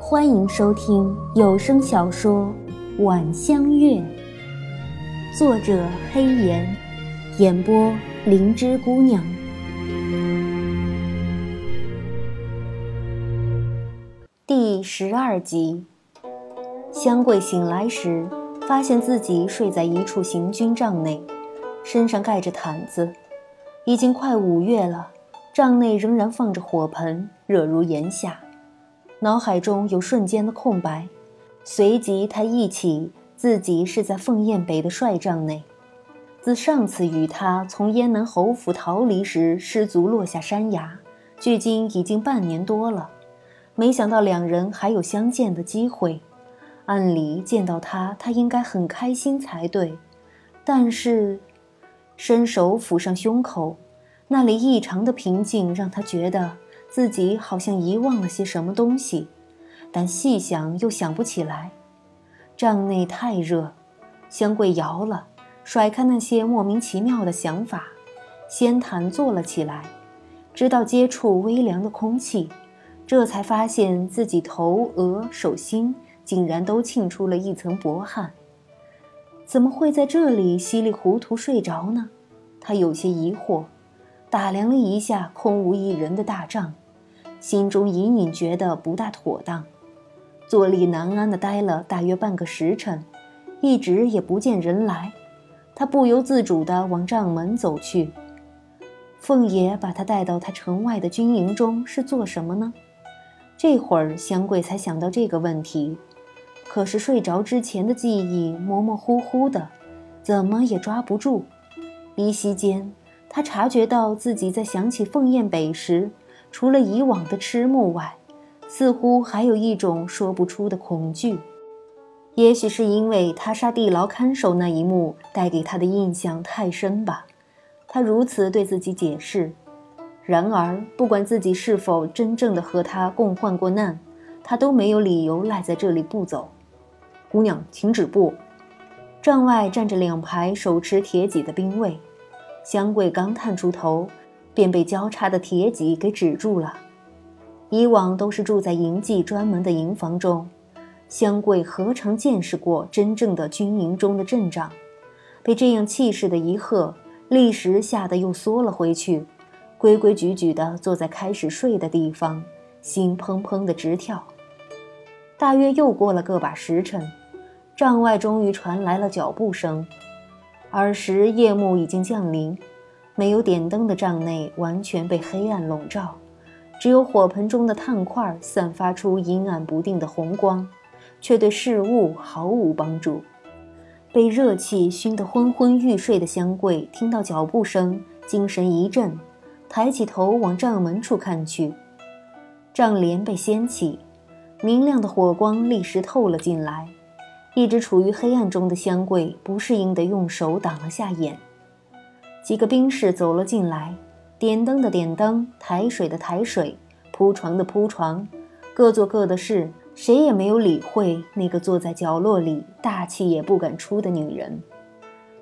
欢迎收听有声小说《晚香月》，作者黑岩，演播灵芝姑娘。第十二集，香桂醒来时，发现自己睡在一处行军帐内，身上盖着毯子。已经快五月了，帐内仍然放着火盆，热如炎夏。脑海中有瞬间的空白，随即他忆起自己是在凤燕北的帅帐内。自上次与他从燕南侯府逃离时失足落下山崖，距今已经半年多了。没想到两人还有相见的机会。按理见到他，他应该很开心才对。但是，伸手抚上胸口，那里异常的平静，让他觉得。自己好像遗忘了些什么东西，但细想又想不起来。帐内太热，香桂摇了，甩开那些莫名其妙的想法，掀毯坐了起来。直到接触微凉的空气，这才发现自己头、额、手心竟然都沁出了一层薄汗。怎么会在这里稀里糊涂睡着呢？他有些疑惑，打量了一下空无一人的大帐。心中隐隐觉得不大妥当，坐立难安的待了大约半个时辰，一直也不见人来，他不由自主地往帐门走去。凤爷把他带到他城外的军营中是做什么呢？这会儿香桂才想到这个问题，可是睡着之前的记忆模模糊糊的，怎么也抓不住。依稀间，他察觉到自己在想起凤燕北时。除了以往的痴慕外，似乎还有一种说不出的恐惧。也许是因为他杀地牢看守那一幕带给他的印象太深吧，他如此对自己解释。然而，不管自己是否真正的和他共患过难，他都没有理由赖在这里不走。姑娘，请止步。帐外站着两排手持铁戟的兵卫，香桂刚探出头。便被交叉的铁戟给止住了。以往都是住在营妓专门的营房中，香桂何尝见识过真正的军营中的阵仗？被这样气势的一喝，立时吓得又缩了回去，规规矩矩地坐在开始睡的地方，心砰砰的直跳。大约又过了个把时辰，帐外终于传来了脚步声。儿时夜幕已经降临。没有点灯的帐内完全被黑暗笼罩，只有火盆中的炭块散发出阴暗不定的红光，却对事物毫无帮助。被热气熏得昏昏欲睡的香桂听到脚步声，精神一振，抬起头往帐门处看去。帐帘被掀起，明亮的火光立时透了进来。一直处于黑暗中的香桂不适应地用手挡了下眼。几个兵士走了进来，点灯的点灯，抬水的抬水，铺床的铺床，各做各的事，谁也没有理会那个坐在角落里大气也不敢出的女人。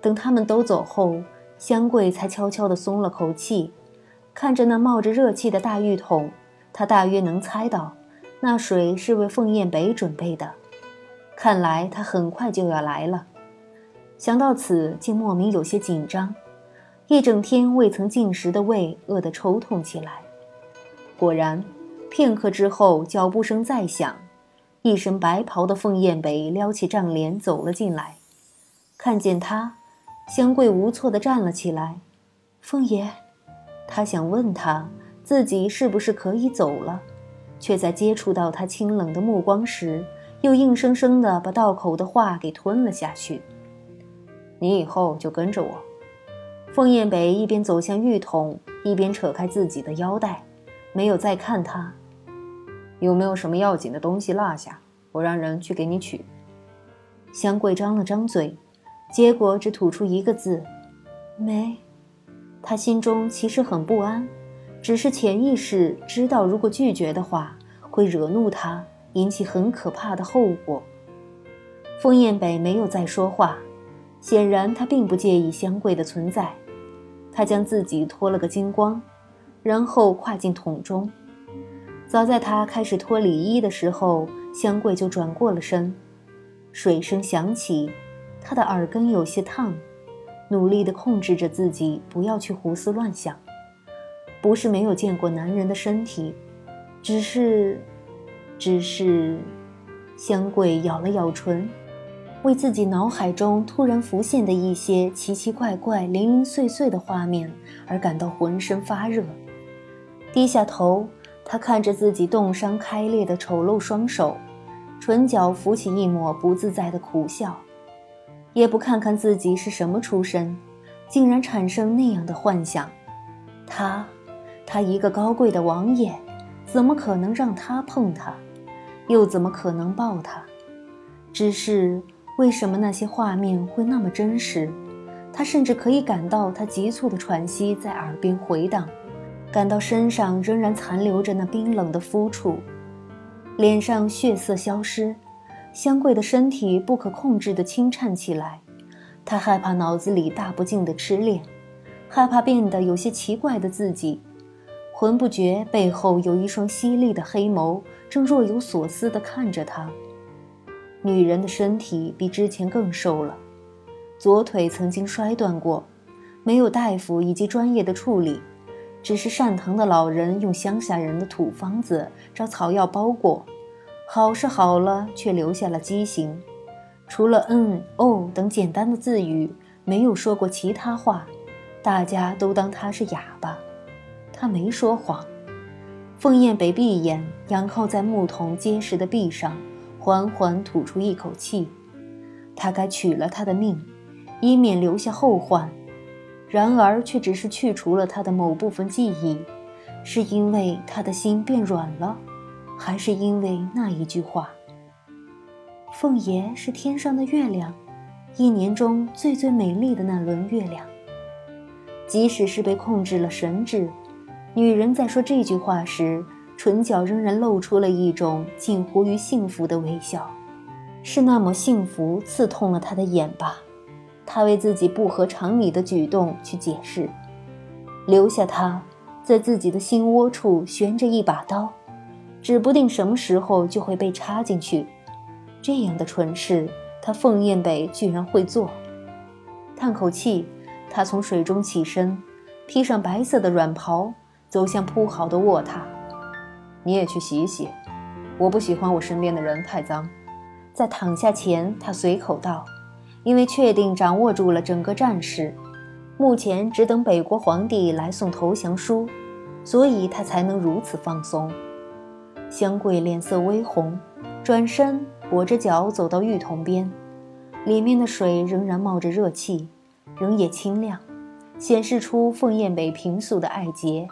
等他们都走后，香桂才悄悄地松了口气，看着那冒着热气的大浴桶，她大约能猜到，那水是为凤雁北准备的。看来他很快就要来了。想到此，竟莫名有些紧张。一整天未曾进食的胃饿得抽痛起来。果然，片刻之后，脚步声再响，一身白袍的凤燕北撩起帐帘走了进来。看见他，香桂无措地站了起来。凤爷，他想问他自己是不是可以走了，却在接触到他清冷的目光时，又硬生生地把道口的话给吞了下去。你以后就跟着我。凤燕北一边走向浴桶，一边扯开自己的腰带，没有再看他。有没有什么要紧的东西落下？我让人去给你取。香桂张了张嘴，结果只吐出一个字：“没。”他心中其实很不安，只是潜意识知道，如果拒绝的话，会惹怒他，引起很可怕的后果。封燕北没有再说话，显然他并不介意香桂的存在。他将自己脱了个精光，然后跨进桶中。早在他开始脱里衣的时候，香桂就转过了身。水声响起，他的耳根有些烫，努力地控制着自己不要去胡思乱想。不是没有见过男人的身体，只是，只是，香桂咬了咬唇，为自己脑海中突然浮现的一些奇奇怪怪、零零碎碎的画面而感到浑身发热，低下头。他看着自己冻伤开裂的丑陋双手，唇角浮起一抹不自在的苦笑，也不看看自己是什么出身，竟然产生那样的幻想。他，他一个高贵的王爷，怎么可能让他碰他？又怎么可能抱他？只是为什么那些画面会那么真实？他甚至可以感到他急促的喘息在耳边回荡。感到身上仍然残留着那冰冷的肤触，脸上血色消失，香桂的身体不可控制地轻颤起来。他害怕脑子里大不敬的痴恋，害怕变得有些奇怪的自己，浑不觉背后有一双犀利的黑眸正若有所思地看着她。女人的身体比之前更瘦了，左腿曾经摔断过，没有大夫以及专业的处理。只是善疼的老人用乡下人的土方子找草药包裹，好是好了，却留下了畸形。除了嗯、哦等简单的字语，没有说过其他话。大家都当他是哑巴。他没说谎。凤燕北闭眼，仰靠在木桶结实的壁上，缓缓吐出一口气。他该取了他的命，以免留下后患。然而，却只是去除了他的某部分记忆，是因为他的心变软了，还是因为那一句话？凤爷是天上的月亮，一年中最最美丽的那轮月亮。即使是被控制了神智，女人在说这句话时，唇角仍然露出了一种近乎于幸福的微笑，是那么幸福，刺痛了他的眼吧。他为自己不合常理的举动去解释，留下他，在自己的心窝处悬着一把刀，指不定什么时候就会被插进去。这样的蠢事，他凤燕北居然会做。叹口气，他从水中起身，披上白色的软袍，走向铺好的卧榻。你也去洗洗，我不喜欢我身边的人太脏。在躺下前，他随口道。因为确定掌握住了整个战事，目前只等北国皇帝来送投降书，所以他才能如此放松。香桂脸色微红，转身跛着脚走到浴桶边，里面的水仍然冒着热气，仍也清亮，显示出凤燕北平素的爱洁。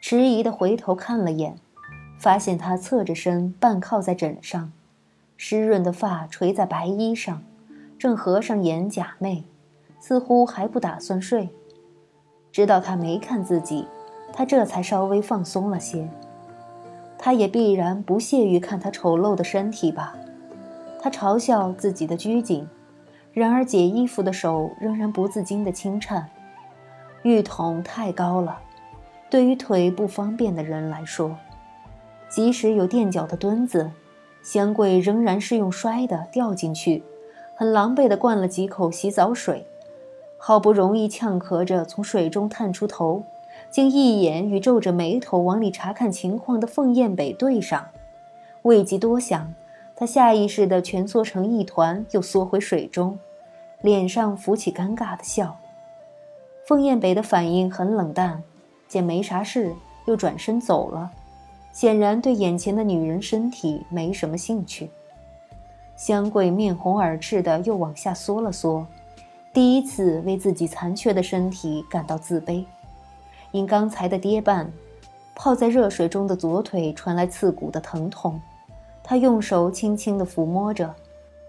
迟疑地回头看了眼，发现他侧着身半靠在枕上，湿润的发垂在白衣上。正合上眼假寐，似乎还不打算睡。知道他没看自己，他这才稍微放松了些。他也必然不屑于看他丑陋的身体吧？他嘲笑自己的拘谨，然而解衣服的手仍然不自禁的轻颤。浴桶太高了，对于腿不方便的人来说，即使有垫脚的墩子，香桂仍然是用摔的掉进去。很狼狈地灌了几口洗澡水，好不容易呛咳着从水中探出头，竟一眼与皱着眉头往里查看情况的凤燕北对上，未及多想，他下意识地蜷缩成一团，又缩回水中，脸上浮起尴尬的笑。凤燕北的反应很冷淡，见没啥事，又转身走了，显然对眼前的女人身体没什么兴趣。香桂面红耳赤的又往下缩了缩，第一次为自己残缺的身体感到自卑。因刚才的跌绊，泡在热水中的左腿传来刺骨的疼痛。他用手轻轻地抚摸着，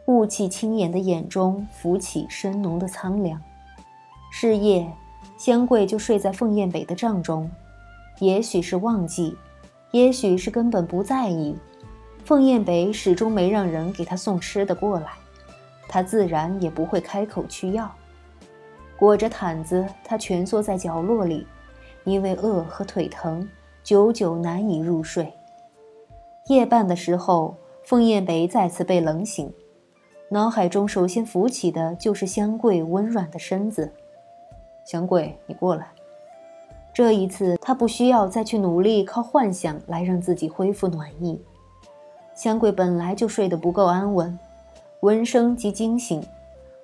雾气轻掩的眼中浮起深浓的苍凉。是夜，香桂就睡在凤燕北的帐中，也许是忘记，也许是根本不在意。凤燕北始终没让人给他送吃的过来，他自然也不会开口去要。裹着毯子，他蜷缩在角落里，因为饿和腿疼，久久难以入睡。夜半的时候，凤燕北再次被冷醒，脑海中首先浮起的就是香桂温软的身子。香桂，你过来。这一次，他不需要再去努力靠幻想来让自己恢复暖意。香桂本来就睡得不够安稳，闻声即惊醒，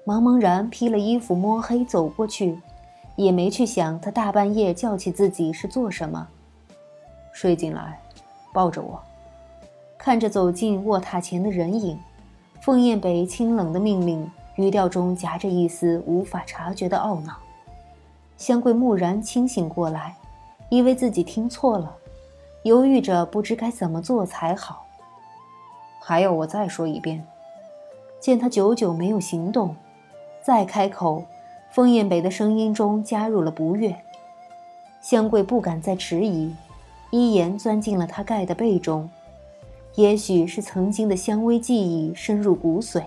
茫茫然披了衣服摸黑走过去，也没去想他大半夜叫起自己是做什么。睡进来，抱着我。看着走进卧榻前的人影，凤燕北清冷的命令语调中夹着一丝无法察觉的懊恼。香桂蓦然清醒过来，以为自己听错了，犹豫着不知该怎么做才好。还要我再说一遍？见他久久没有行动，再开口，封燕北的声音中加入了不悦。香桂不敢再迟疑，一眼钻进了他盖的被中。也许是曾经的香味记忆深入骨髓，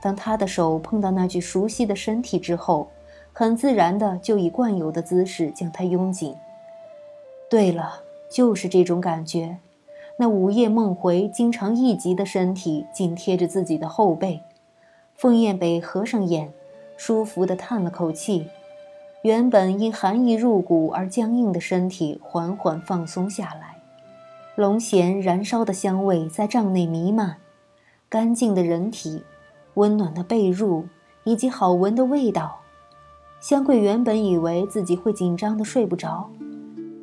当他的手碰到那具熟悉的身体之后。很自然的就以惯有的姿势将他拥紧。对了，就是这种感觉，那午夜梦回、经常一急的身体紧贴着自己的后背。凤燕北合上眼，舒服地叹了口气，原本因寒意入骨而僵硬的身体缓缓放松下来。龙涎燃烧的香味在帐内弥漫，干净的人体、温暖的被褥以及好闻的味道。香桂原本以为自己会紧张的睡不着，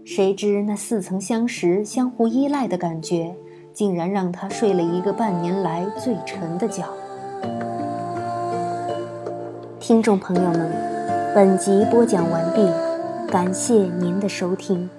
谁知那似曾相识、相互依赖的感觉，竟然让他睡了一个半年来最沉的觉。听众朋友们，本集播讲完毕，感谢您的收听。